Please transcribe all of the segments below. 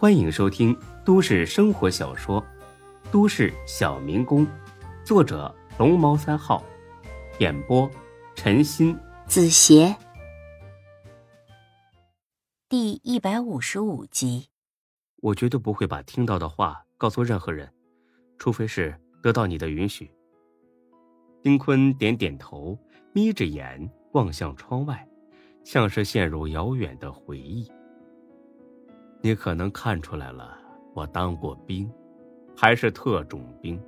欢迎收听都市生活小说《都市小民工》，作者龙猫三号，演播陈鑫、子邪，第一百五十五集。我绝对不会把听到的话告诉任何人，除非是得到你的允许。丁坤点点头，眯着眼望向窗外，像是陷入遥远的回忆。你可能看出来了，我当过兵，还是特种兵。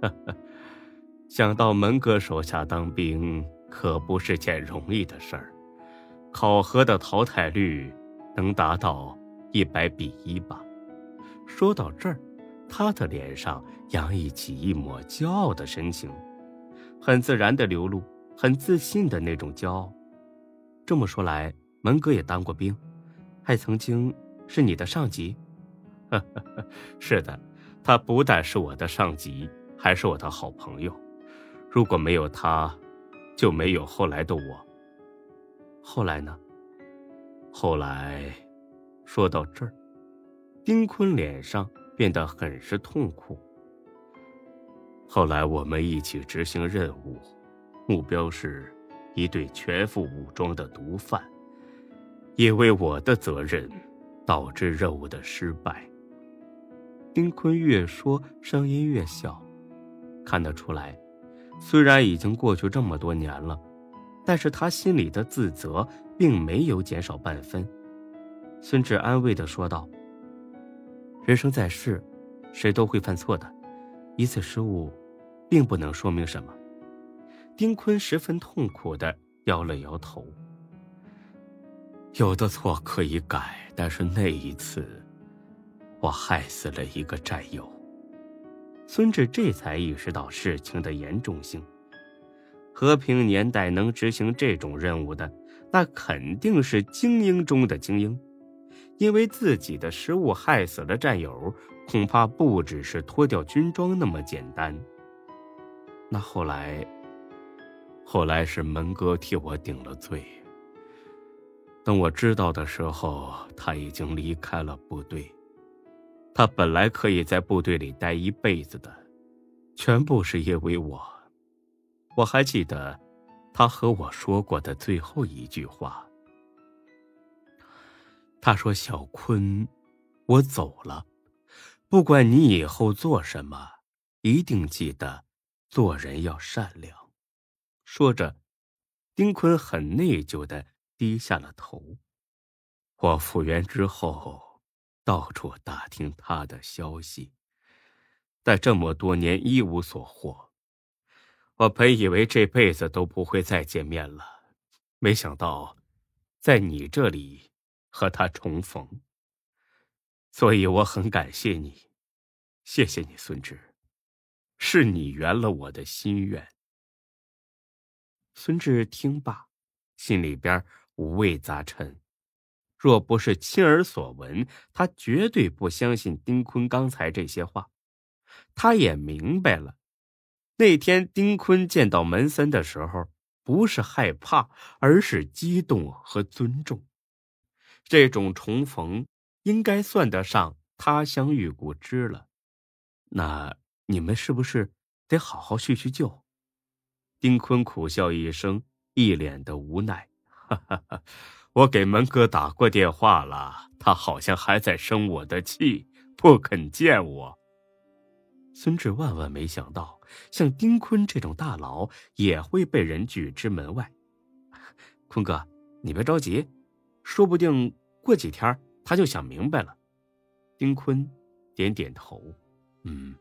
想到门哥手下当兵，可不是件容易的事儿。考核的淘汰率能达到一百比一吧？说到这儿，他的脸上洋溢起一抹骄傲的神情，很自然的流露，很自信的那种骄傲。这么说来，门哥也当过兵，还曾经。是你的上级，是的，他不但是我的上级，还是我的好朋友。如果没有他，就没有后来的我。后来呢？后来，说到这儿，丁坤脸上变得很是痛苦。后来我们一起执行任务，目标是一对全副武装的毒贩，因为我的责任。导致任务的失败。丁坤越说，声音越小，看得出来，虽然已经过去这么多年了，但是他心里的自责并没有减少半分。孙志安慰的说道：“人生在世，谁都会犯错的，一次失误，并不能说明什么。”丁坤十分痛苦的摇了摇头。有的错可以改，但是那一次，我害死了一个战友。孙志这才意识到事情的严重性。和平年代能执行这种任务的，那肯定是精英中的精英。因为自己的失误害死了战友，恐怕不只是脱掉军装那么简单。那后来，后来是门哥替我顶了罪。等我知道的时候，他已经离开了部队。他本来可以在部队里待一辈子的，全部是因为我。我还记得，他和我说过的最后一句话。他说：“小坤，我走了，不管你以后做什么，一定记得做人要善良。”说着，丁坤很内疚的。低下了头。我复原之后，到处打听他的消息，但这么多年一无所获。我本以为这辈子都不会再见面了，没想到，在你这里和他重逢。所以我很感谢你，谢谢你，孙志，是你圆了我的心愿。孙志听罢，心里边。五味杂陈，若不是亲耳所闻，他绝对不相信丁坤刚才这些话。他也明白了，那天丁坤见到门森的时候，不是害怕，而是激动和尊重。这种重逢，应该算得上他乡遇故知了。那你们是不是得好好叙叙旧？丁坤苦笑一声，一脸的无奈。哈哈哈，我给门哥打过电话了，他好像还在生我的气，不肯见我。孙志万万没想到，像丁坤这种大佬也会被人拒之门外。坤哥，你别着急，说不定过几天他就想明白了。丁坤点点头，嗯，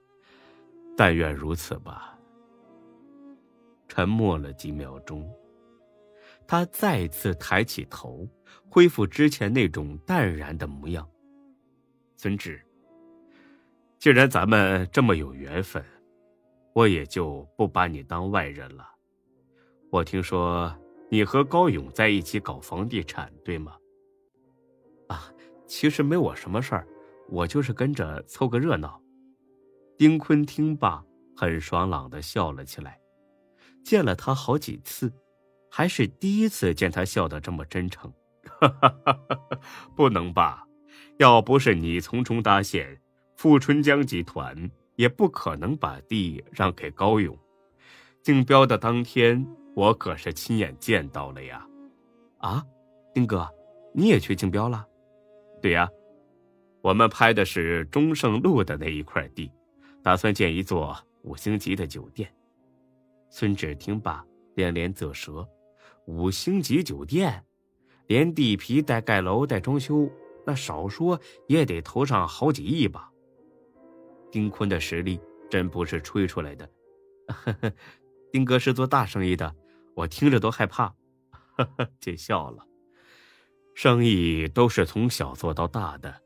但愿如此吧。沉默了几秒钟。他再次抬起头，恢复之前那种淡然的模样。孙志，既然咱们这么有缘分，我也就不把你当外人了。我听说你和高勇在一起搞房地产，对吗？啊，其实没我什么事儿，我就是跟着凑个热闹。丁坤听罢，很爽朗的笑了起来。见了他好几次。还是第一次见他笑得这么真诚，不能吧？要不是你从中搭线，富春江集团也不可能把地让给高勇。竞标的当天，我可是亲眼见到了呀！啊，丁哥，你也去竞标了？对呀，我们拍的是中盛路的那一块地，打算建一座五星级的酒店。孙志听罢，连连啧舌：“五星级酒店，连地皮带盖楼带装修，那少说也得投上好几亿吧？”丁坤的实力真不是吹出来的。呵呵，丁哥是做大生意的，我听着都害怕。呵呵，见笑了。生意都是从小做到大的，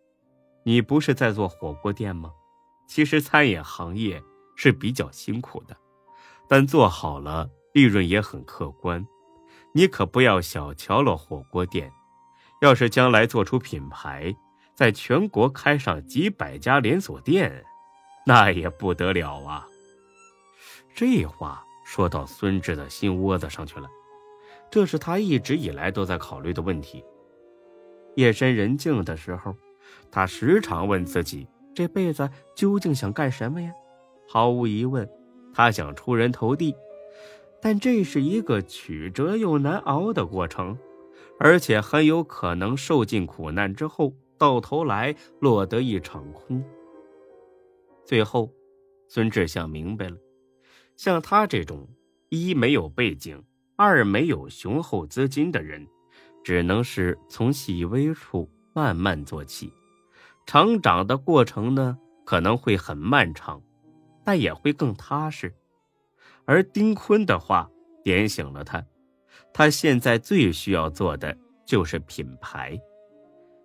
你不是在做火锅店吗？其实餐饮行业是比较辛苦的。但做好了，利润也很可观。你可不要小瞧了火锅店。要是将来做出品牌，在全国开上几百家连锁店，那也不得了啊！这话说到孙志的心窝子上去了。这是他一直以来都在考虑的问题。夜深人静的时候，他时常问自己：这辈子究竟想干什么呀？毫无疑问。他想出人头地，但这是一个曲折又难熬的过程，而且很有可能受尽苦难之后，到头来落得一场空。最后，孙志想明白了，像他这种一没有背景，二没有雄厚资金的人，只能是从细微处慢慢做起，成长的过程呢，可能会很漫长。但也会更踏实，而丁坤的话点醒了他，他现在最需要做的就是品牌。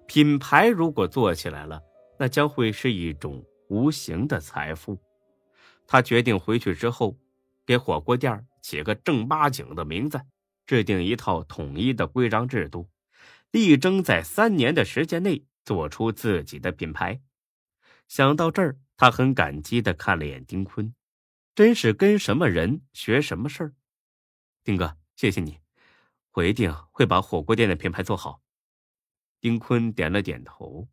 品牌如果做起来了，那将会是一种无形的财富。他决定回去之后，给火锅店起个正八经的名字，制定一套统一的规章制度，力争在三年的时间内做出自己的品牌。想到这儿。他很感激的看了眼丁坤，真是跟什么人学什么事儿。丁哥，谢谢你，我一定会把火锅店的品牌做好。丁坤点了点头，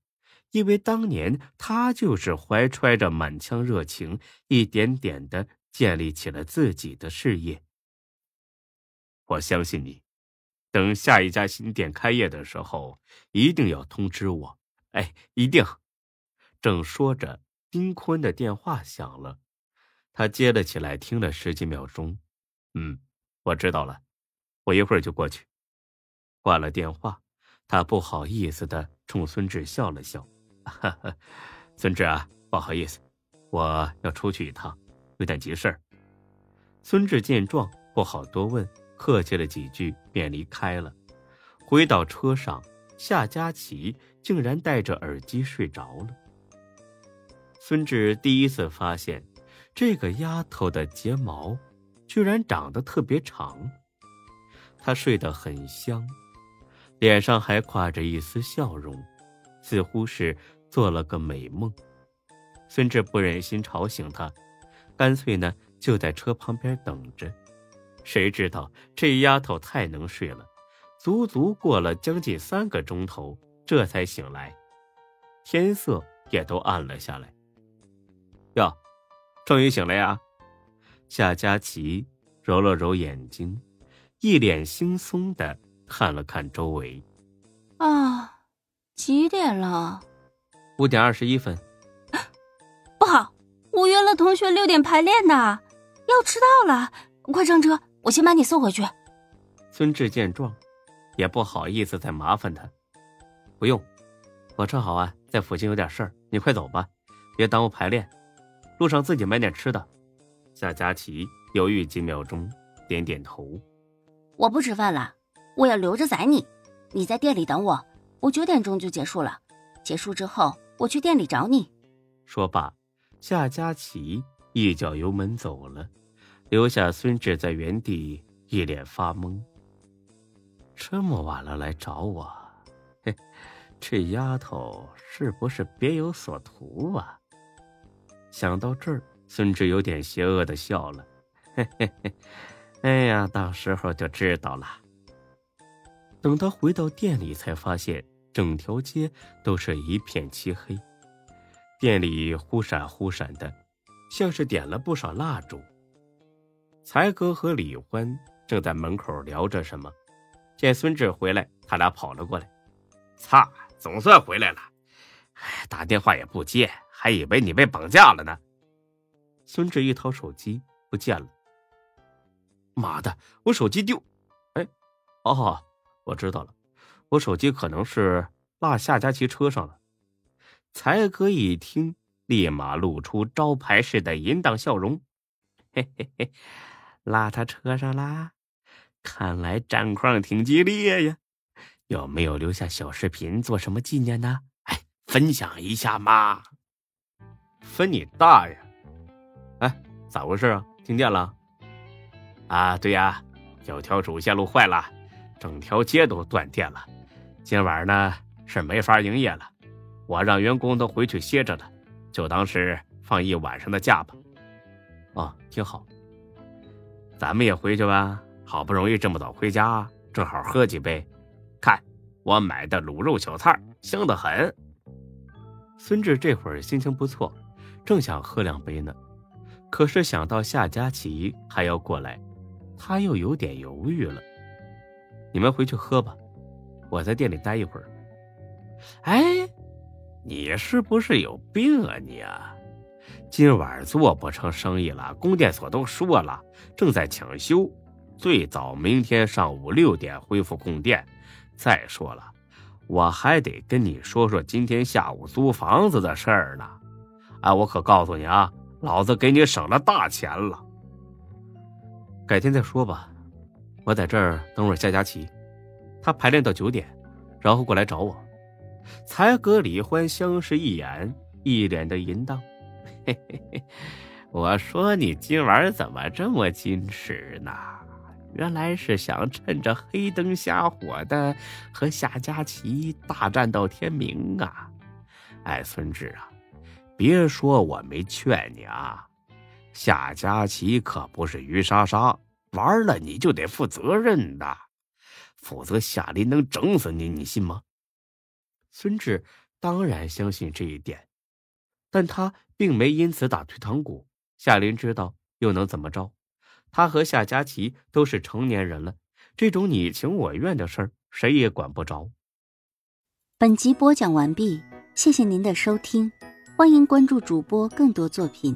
因为当年他就是怀揣着满腔热情，一点点的建立起了自己的事业。我相信你，等下一家新店开业的时候，一定要通知我。哎，一定。正说着。丁坤的电话响了，他接了起来，听了十几秒钟，嗯，我知道了，我一会儿就过去。挂了电话，他不好意思的冲孙志笑了笑：“哈哈，孙志啊，不好意思，我要出去一趟，有点急事儿。”孙志见状，不好多问，客气了几句，便离开了。回到车上，夏佳琪竟然戴着耳机睡着了。孙志第一次发现，这个丫头的睫毛居然长得特别长。她睡得很香，脸上还挂着一丝笑容，似乎是做了个美梦。孙志不忍心吵醒她，干脆呢就在车旁边等着。谁知道这丫头太能睡了，足足过了将近三个钟头，这才醒来。天色也都暗了下来。哟，终于醒了呀！夏佳琪揉了揉眼睛，一脸惺忪的看了看周围。啊，几点了？五点二十一分。不好，我约了同学六点排练的，要迟到了！快上车，我先把你送回去。孙志见状，也不好意思再麻烦他。不用，我正好啊，在附近有点事儿，你快走吧，别耽误排练。路上自己买点吃的。夏佳琪犹豫几秒钟，点点头。我不吃饭了，我要留着宰你。你在店里等我，我九点钟就结束了。结束之后，我去店里找你。说罢，夏佳琪一脚油门走了，留下孙志在原地一脸发懵。这么晚了来找我，嘿，这丫头是不是别有所图啊？想到这儿，孙志有点邪恶的笑了，嘿嘿嘿，哎呀，到时候就知道了。等他回到店里，才发现整条街都是一片漆黑，店里忽闪忽闪的，像是点了不少蜡烛。才哥和李欢正在门口聊着什么，见孙志回来，他俩跑了过来。操，总算回来了！哎，打电话也不接，还以为你被绑架了呢。孙志一掏手机，不见了。妈的，我手机丢！哎，哦，我知道了，我手机可能是落夏佳琪车上了。才哥一听，立马露出招牌式的淫荡笑容。嘿嘿嘿。拉他车上啦，看来战况挺激烈呀。有没有留下小视频做什么纪念呢？哎，分享一下嘛。分你大爷！哎，咋回事啊？停电了？啊，对呀，有条主线路坏了，整条街都断电了。今晚呢是没法营业了，我让员工都回去歇着了，就当是放一晚上的假吧。哦，挺好。咱们也回去吧，好不容易这么早回家，正好喝几杯。看我买的卤肉小菜，香得很。孙志这会儿心情不错，正想喝两杯呢，可是想到夏佳琪还要过来，他又有点犹豫了。你们回去喝吧，我在店里待一会儿。哎，你是不是有病啊你啊？今晚做不成生意了，供电所都说了，正在抢修，最早明天上午六点恢复供电。再说了，我还得跟你说说今天下午租房子的事儿呢。哎，我可告诉你啊，老子给你省了大钱了。改天再说吧，我在这儿等会儿夏佳琪，他排练到九点，然后过来找我。才哥李欢相视一眼，一脸的淫荡。嘿嘿嘿，我说你今晚怎么这么矜持呢？原来是想趁着黑灯瞎火的和夏佳琪大战到天明啊！哎，孙志啊，别说我没劝你啊，夏佳琪可不是于莎莎，玩了你就得负责任的，否则夏林能整死你，你信吗？孙志当然相信这一点，但他。并没因此打退堂鼓。夏林知道又能怎么着？他和夏佳琪都是成年人了，这种你情我愿的事儿，谁也管不着。本集播讲完毕，谢谢您的收听，欢迎关注主播更多作品。